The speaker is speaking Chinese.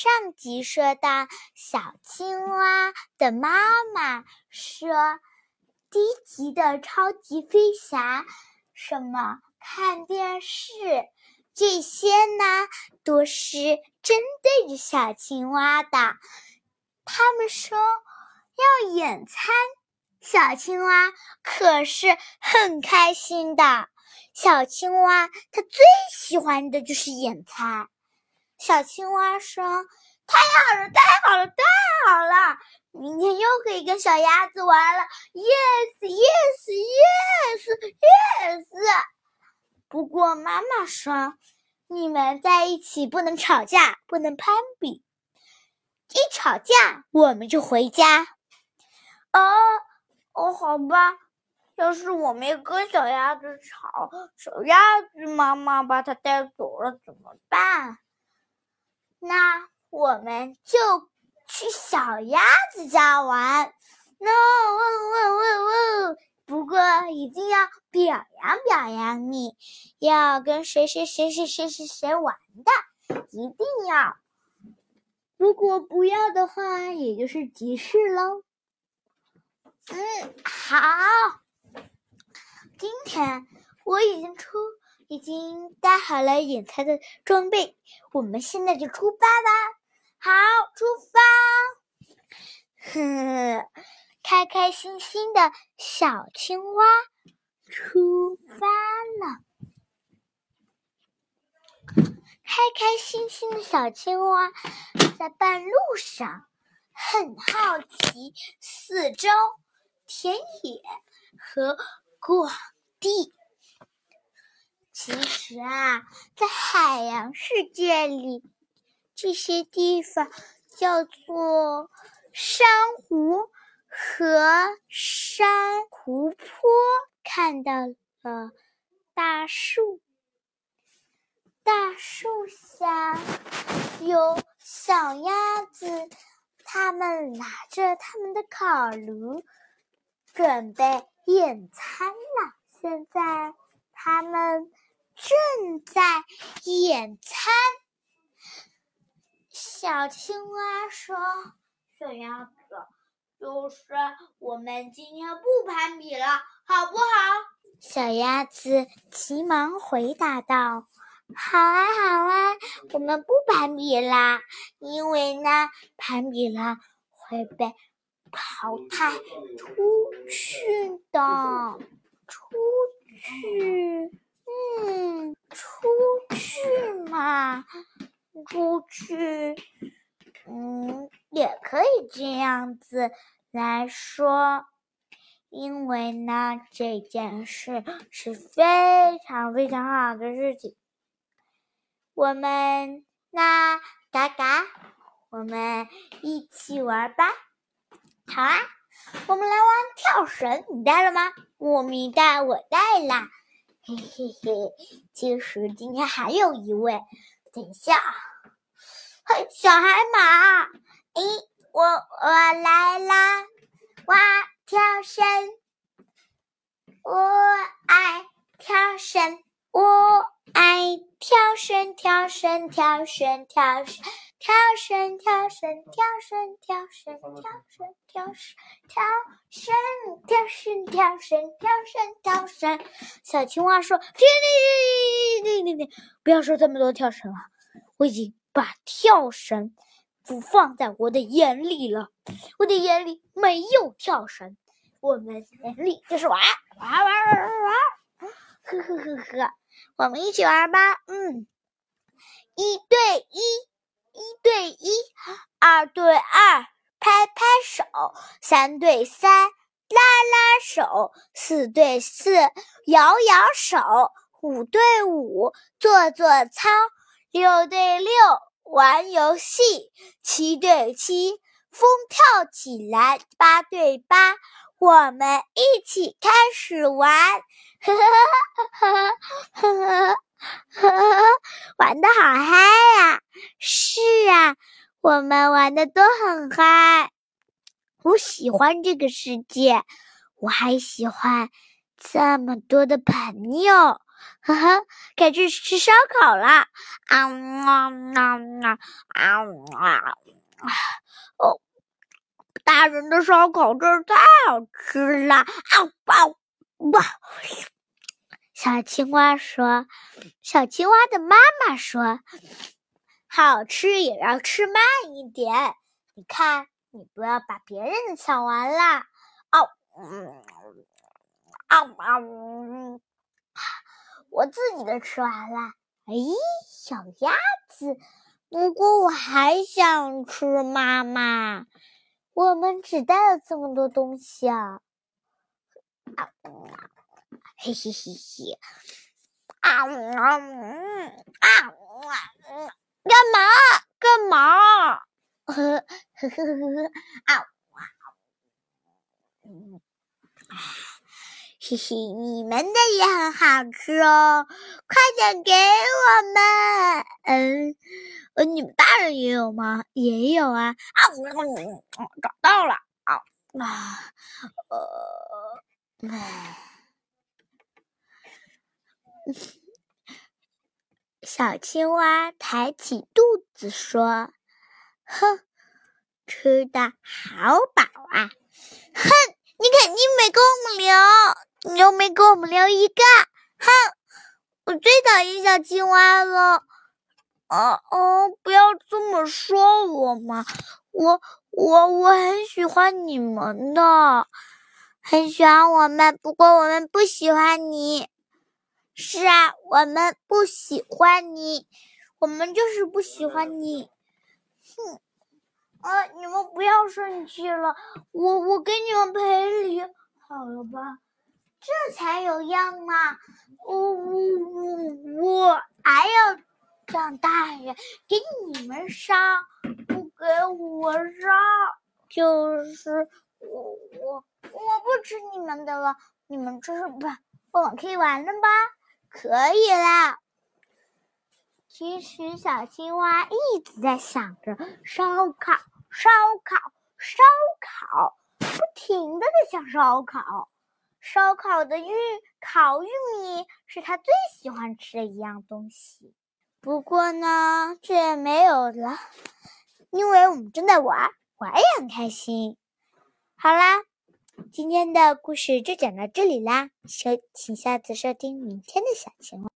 上集说到，小青蛙的妈妈说，低级的超级飞侠，什么看电视，这些呢都是针对着小青蛙的。他们说要野餐，小青蛙可是很开心的。小青蛙它最喜欢的就是野餐。小青蛙说：“太好了，太好了，太好了！明天又可以跟小鸭子玩了。”Yes，Yes，Yes，Yes。不过妈妈说：“你们在一起不能吵架，不能攀比。一吵架，我们就回家。”哦，哦，好吧。要是我没跟小鸭子吵，小鸭子妈妈把它带走了，怎么办？那我们就去小鸭子家玩。No，不过一定要表扬表扬你，要跟谁谁谁谁谁谁谁玩的，一定要。如果不要的话，也就是急事喽。嗯，好。今天我已经出。已经带好了野餐的装备，我们现在就出发吧！好，出发！哼，开开心心的小青蛙出发了。开开心心的小青蛙在半路上，很好奇四周田野和广地。其实啊，在海洋世界里，这些地方叫做珊瑚和珊瑚坡。看到了大树，大树下有小鸭子，它们拿着他们的烤炉，准备野餐了。现在。正在野餐，小青蛙说：“小鸭子，就是我们今天不攀比了，好不好？”小鸭子急忙回答道：“好啊，好啊，我们不攀比啦，因为呢，攀比了会被淘汰出去的，出去。”嗯，出去嘛，出去，嗯，也可以这样子来说，因为呢，这件事是非常非常好的事情。我们那嘎嘎，我们一起玩吧。好啊，我们来玩跳绳，你带了吗？我没带，我带啦。嘿嘿嘿，其实今天还有一位，等一下，小海马，咦，我我来啦，哇，跳绳，我爱跳绳，我爱跳绳，跳绳，跳绳，跳绳。跳绳，跳绳，跳绳，跳绳，跳绳，跳绳，跳绳，跳绳，跳绳，跳绳，跳绳。小青蛙说：“停停停停停停停！不要说这么多跳绳了，我已经把跳绳不放在我的眼里了。我的眼里没有跳绳，我们眼里就是玩玩玩玩玩玩。呵呵呵呵，我们一起玩吧。嗯，一对一。”一对一，二对二，拍拍手；三对三，拉拉手；四对四，摇摇手；五对五，做做操；六对六，玩游戏，七对七，风跳起来，八对八，我们一起开始玩，哈哈哈哈哈，玩的好嗨呀！是啊，我们玩的都很嗨。我喜欢这个世界，我还喜欢这么多的朋友。呵呵，该去吃烧烤了。啊啊啊啊啊！哦，大人的烧烤真是太好吃了！啊哇哇！小青蛙说：“小青蛙的妈妈说，好吃也要吃慢一点。你看，你不要把别人的抢完了。”哦，嗯，啊啊！我自己的吃完了。哎，小鸭子，不过我还想吃。妈妈，我们只带了这么多东西啊！啊，嘿嘿嘿嘿！啊啊啊啊！干嘛？干嘛？呵呵呵呵呵！啊！嗯，嘿嘿，你们的也很好吃哦，快点给我们。嗯，你们大人也有吗？也有啊。啊，找到了。啊啊，呃，小青蛙抬起肚子说：“哼，吃的好饱啊！哼。”你肯定没给我们留，你又没给我们留一个，哼！我最讨厌小青蛙了。哦哦，不要这么说我嘛，我我我很喜欢你们的，很喜欢我们，不过我们不喜欢你。是啊，我们不喜欢你，我们就是不喜欢你。哼。啊！你们不要生气了，我我给你们赔礼，好了吧？这才有样呢！我我我还要长大人给你们烧，不给我烧，就是我我我不吃你们的了，你们吃吧。我可以玩了吧？可以啦。其实小青蛙一直在想着烧烤，烧烤，烧烤，不停的在想烧烤。烧烤的玉烤玉米是他最喜欢吃的一样东西。不过呢，这也没有了，因为我们正在玩，玩也很开心。好啦，今天的故事就讲到这里啦，收，请下次收听明天的小青蛙。